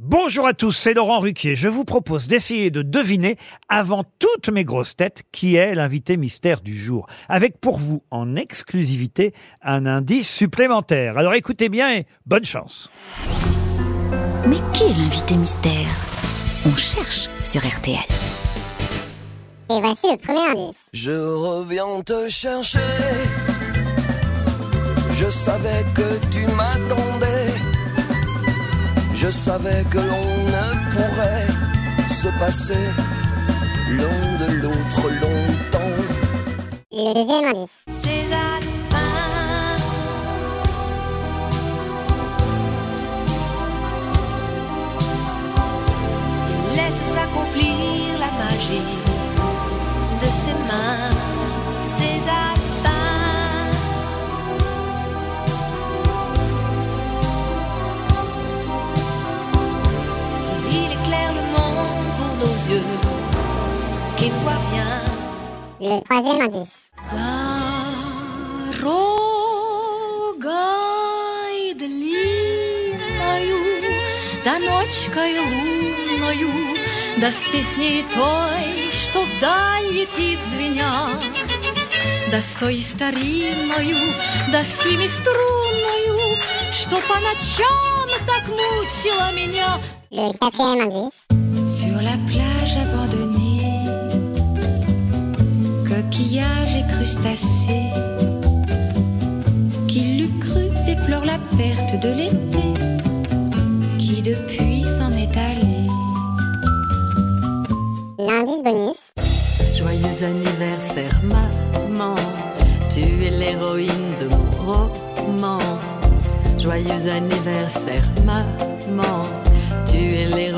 Bonjour à tous, c'est Laurent Ruquier. Je vous propose d'essayer de deviner, avant toutes mes grosses têtes, qui est l'invité mystère du jour. Avec pour vous, en exclusivité, un indice supplémentaire. Alors écoutez bien et bonne chance. Mais qui est l'invité mystère? On cherche sur RTL. Et voici le premier indice. Je reviens te chercher. Je savais que tu m'attendais. Je savais que l'on ne pourrait se passer l'un de l'autre longtemps. Le deuxième indice. César Il laisse s'accomplir la magie yeux qui ne voient rien. Le troisième indice. Дорогой длинною, да ночкой лунною, да с песней той, что вдаль летит звеня, да с той старинною, да с семиструнною, что по ночам так мучила меня. Sur la plage abandonnée, coquillages et crustacés, qui l'eût cru déplore la perte de l'été, qui depuis s'en est allé. L'indice bonus. Joyeux anniversaire, maman. Tu es l'héroïne de mon roman. Joyeux anniversaire, maman. Tu es l'héroïne.